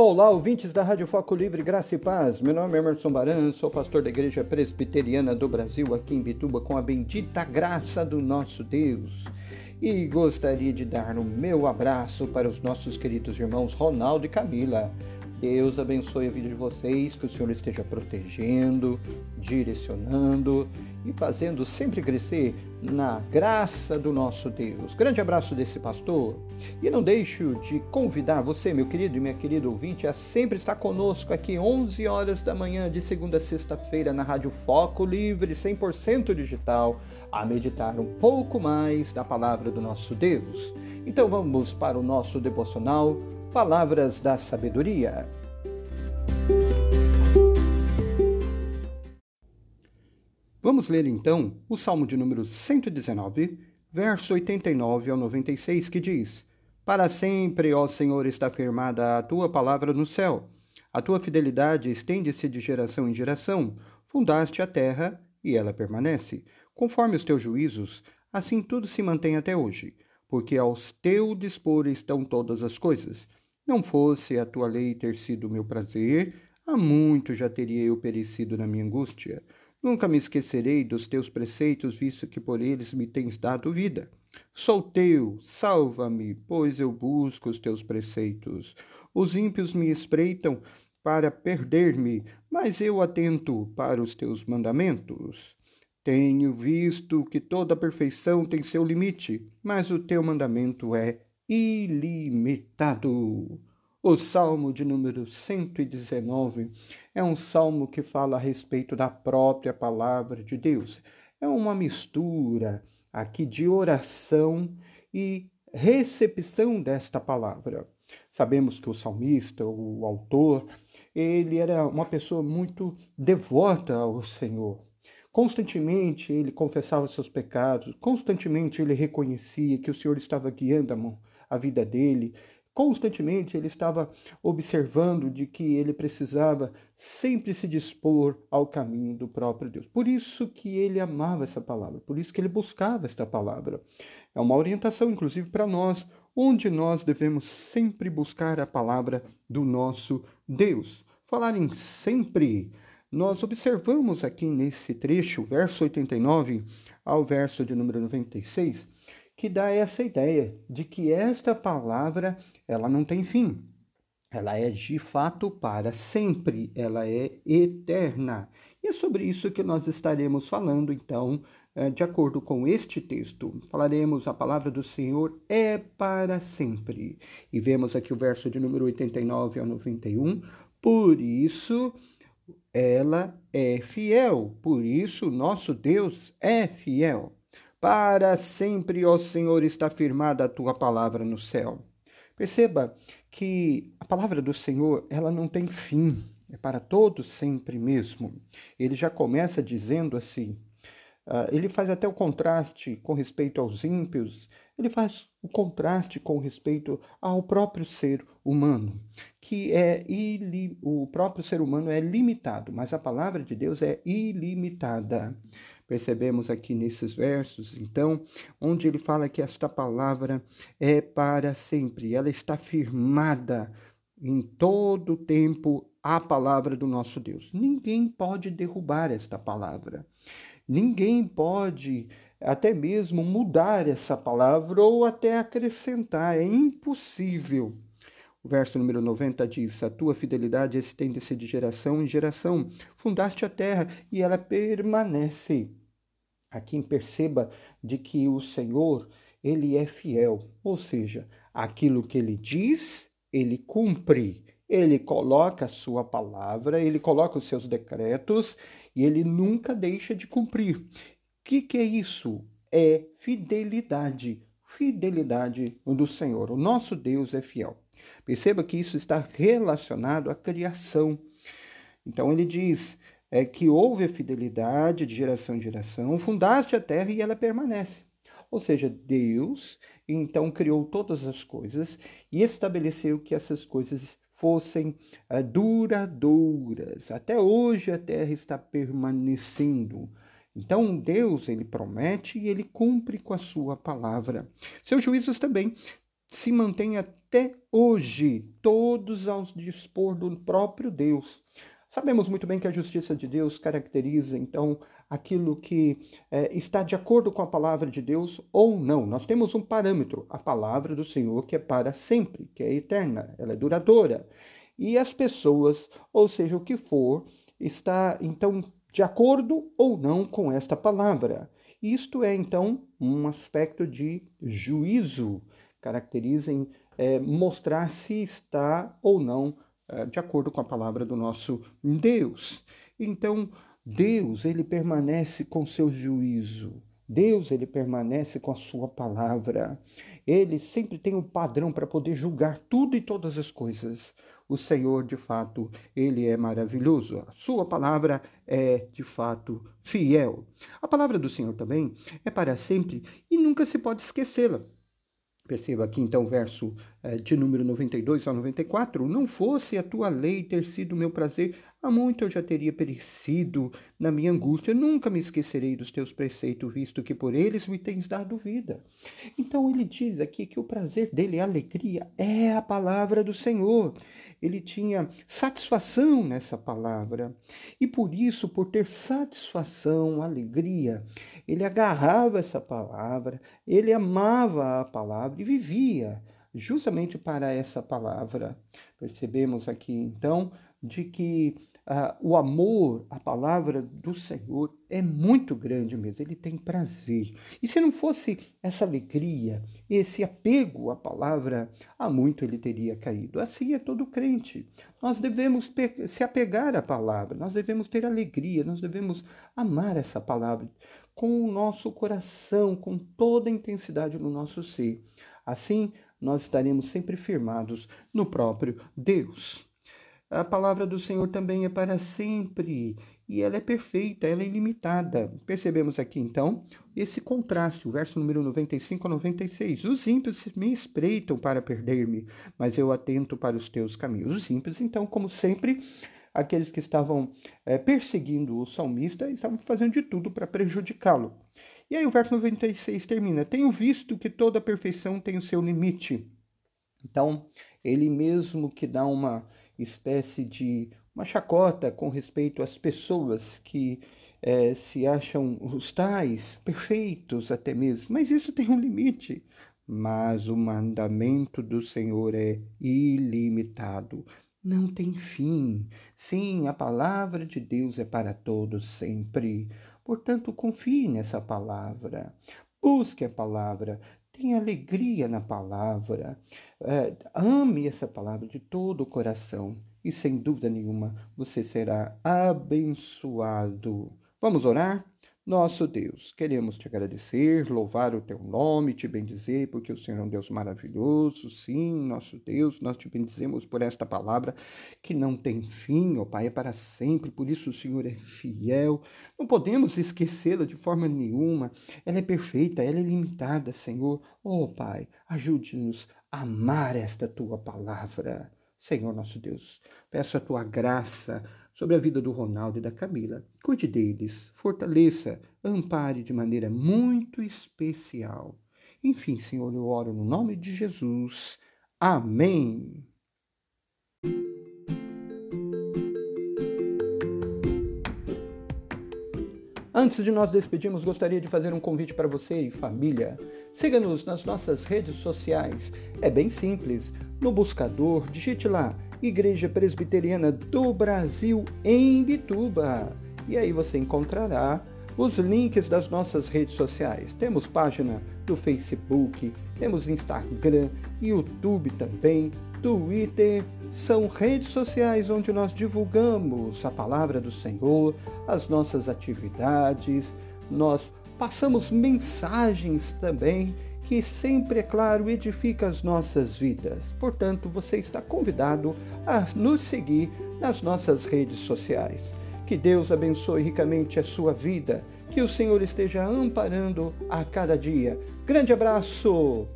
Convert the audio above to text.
Olá, ouvintes da Rádio Foco Livre, Graça e Paz. Meu nome é Emerson Baran, sou pastor da Igreja Presbiteriana do Brasil, aqui em Bituba, com a bendita graça do nosso Deus. E gostaria de dar o meu abraço para os nossos queridos irmãos Ronaldo e Camila. Deus abençoe a vida de vocês, que o Senhor esteja protegendo, direcionando e fazendo sempre crescer na graça do nosso Deus. Grande abraço desse pastor. E não deixo de convidar você, meu querido e minha querida ouvinte, a sempre estar conosco aqui 11 horas da manhã de segunda a sexta-feira na Rádio Foco Livre 100% digital, a meditar um pouco mais da palavra do nosso Deus. Então vamos para o nosso devocional Palavras da Sabedoria. Vamos ler então o Salmo de número 119, verso 89 ao 96, que diz: Para sempre, ó Senhor, está firmada a tua palavra no céu. A tua fidelidade estende-se de geração em geração. Fundaste a terra e ela permanece. Conforme os teus juízos, assim tudo se mantém até hoje, porque aos teu dispor estão todas as coisas. Não fosse a tua lei ter sido meu prazer, há muito já teria eu perecido na minha angústia. Nunca me esquecerei dos teus preceitos, visto que por eles me tens dado vida. Sou teu, salva-me, pois eu busco os teus preceitos. Os ímpios me espreitam para perder-me, mas eu atento para os teus mandamentos. Tenho visto que toda perfeição tem seu limite, mas o teu mandamento é ilimitado. O salmo de número 119 é um salmo que fala a respeito da própria palavra de Deus. É uma mistura aqui de oração e recepção desta palavra. Sabemos que o salmista, o autor, ele era uma pessoa muito devota ao Senhor. Constantemente ele confessava seus pecados, constantemente ele reconhecia que o Senhor estava guiando a mão a vida dele. Constantemente ele estava observando de que ele precisava sempre se dispor ao caminho do próprio Deus. Por isso que ele amava essa palavra, por isso que ele buscava esta palavra. É uma orientação, inclusive, para nós, onde nós devemos sempre buscar a palavra do nosso Deus. Falar em sempre, nós observamos aqui nesse trecho, verso 89 ao verso de número 96, que dá essa ideia de que esta palavra ela não tem fim. Ela é de fato para sempre, ela é eterna. E é sobre isso que nós estaremos falando, então, é, de acordo com este texto. Falaremos a palavra do Senhor é para sempre. E vemos aqui o verso de número 89 ao 91. Por isso, ela é fiel. Por isso, nosso Deus é fiel. Para sempre, ó Senhor, está firmada a tua palavra no céu. Perceba que a palavra do Senhor, ela não tem fim, é para todos sempre mesmo. Ele já começa dizendo assim, uh, ele faz até o contraste com respeito aos ímpios, ele faz o contraste com respeito ao próprio ser humano, que é ili... o próprio ser humano é limitado, mas a palavra de Deus é ilimitada. Percebemos aqui nesses versos, então, onde ele fala que esta palavra é para sempre, ela está firmada em todo o tempo a palavra do nosso Deus. Ninguém pode derrubar esta palavra. Ninguém pode até mesmo mudar essa palavra ou até acrescentar. É impossível. O verso número 90 diz: A tua fidelidade estende-se de geração em geração. Fundaste a terra e ela permanece. Aqui perceba de que o Senhor, ele é fiel, ou seja, aquilo que ele diz, ele cumpre. Ele coloca a sua palavra, ele coloca os seus decretos e ele nunca deixa de cumprir. O que, que é isso? É fidelidade. Fidelidade do Senhor. O nosso Deus é fiel. Perceba que isso está relacionado à criação. Então ele diz: é que houve a fidelidade de geração em geração, fundaste a terra e ela permanece. Ou seja, Deus então criou todas as coisas e estabeleceu que essas coisas fossem uh, duradouras. Até hoje a terra está permanecendo. Então Deus ele promete e ele cumpre com a sua palavra. Seus juízos também se mantém até hoje, todos ao dispor do próprio Deus. Sabemos muito bem que a justiça de Deus caracteriza, então, aquilo que é, está de acordo com a palavra de Deus ou não. Nós temos um parâmetro, a palavra do Senhor, que é para sempre, que é eterna, ela é duradoura. E as pessoas, ou seja, o que for, está, então, de acordo ou não com esta palavra. Isto é, então, um aspecto de juízo, caracteriza em é, mostrar se está ou não de acordo com a palavra do nosso Deus. Então, Deus, ele permanece com seu juízo. Deus, ele permanece com a sua palavra. Ele sempre tem um padrão para poder julgar tudo e todas as coisas. O Senhor, de fato, ele é maravilhoso. A sua palavra é, de fato, fiel. A palavra do Senhor também é para sempre e nunca se pode esquecê-la. Perceba aqui então o verso eh, de número 92 ao 94. Não fosse a tua lei ter sido meu prazer, há muito eu já teria perecido na minha angústia. Nunca me esquecerei dos teus preceitos, visto que por eles me tens dado vida. Então ele diz aqui que o prazer dele, a alegria, é a palavra do Senhor ele tinha satisfação nessa palavra. E por isso, por ter satisfação, alegria, ele agarrava essa palavra, ele amava a palavra e vivia justamente para essa palavra. Percebemos aqui então de que uh, o amor, a palavra do Senhor é muito grande mesmo, ele tem prazer. E se não fosse essa alegria, esse apego à palavra, há muito ele teria caído. Assim é todo crente. Nós devemos se apegar à palavra, nós devemos ter alegria, nós devemos amar essa palavra com o nosso coração, com toda a intensidade no nosso ser. Assim, nós estaremos sempre firmados no próprio Deus. A palavra do Senhor também é para sempre e ela é perfeita, ela é ilimitada. Percebemos aqui então esse contraste, o verso número 95 a 96. Os ímpios me espreitam para perder-me, mas eu atento para os teus caminhos. Os ímpios, então, como sempre, aqueles que estavam é, perseguindo o salmista estavam fazendo de tudo para prejudicá-lo. E aí o verso 96 termina: Tenho visto que toda perfeição tem o seu limite. Então, ele mesmo que dá uma espécie de uma chacota com respeito às pessoas que é, se acham os tais, perfeitos até mesmo, mas isso tem um limite. Mas o mandamento do Senhor é ilimitado, não tem fim. Sim, a palavra de Deus é para todos sempre. Portanto, confie nessa palavra. Busque a palavra, Tenha alegria na palavra. É, ame essa palavra de todo o coração. E sem dúvida nenhuma você será abençoado. Vamos orar? Nosso Deus, queremos te agradecer, louvar o teu nome, te bendizer, porque o Senhor é um Deus maravilhoso. Sim, nosso Deus, nós te bendizemos por esta palavra que não tem fim, ó Pai, é para sempre. Por isso o Senhor é fiel. Não podemos esquecê-la de forma nenhuma. Ela é perfeita, ela é limitada, Senhor. Ó Pai, ajude-nos a amar esta tua palavra. Senhor nosso Deus, peço a tua graça sobre a vida do Ronaldo e da Camila. Cuide deles, fortaleça, ampare de maneira muito especial. Enfim, Senhor, eu oro no nome de Jesus. Amém. Antes de nós despedirmos, gostaria de fazer um convite para você e família. Siga-nos nas nossas redes sociais. É bem simples. No buscador, digite lá Igreja Presbiteriana do Brasil em Bituba. E aí você encontrará os links das nossas redes sociais. Temos página do Facebook, temos Instagram, YouTube também, Twitter. São redes sociais onde nós divulgamos a palavra do Senhor, as nossas atividades, nós passamos mensagens também que sempre, é claro, edifica as nossas vidas. Portanto, você está convidado a nos seguir nas nossas redes sociais. Que Deus abençoe ricamente a sua vida, que o Senhor esteja amparando a cada dia. Grande abraço!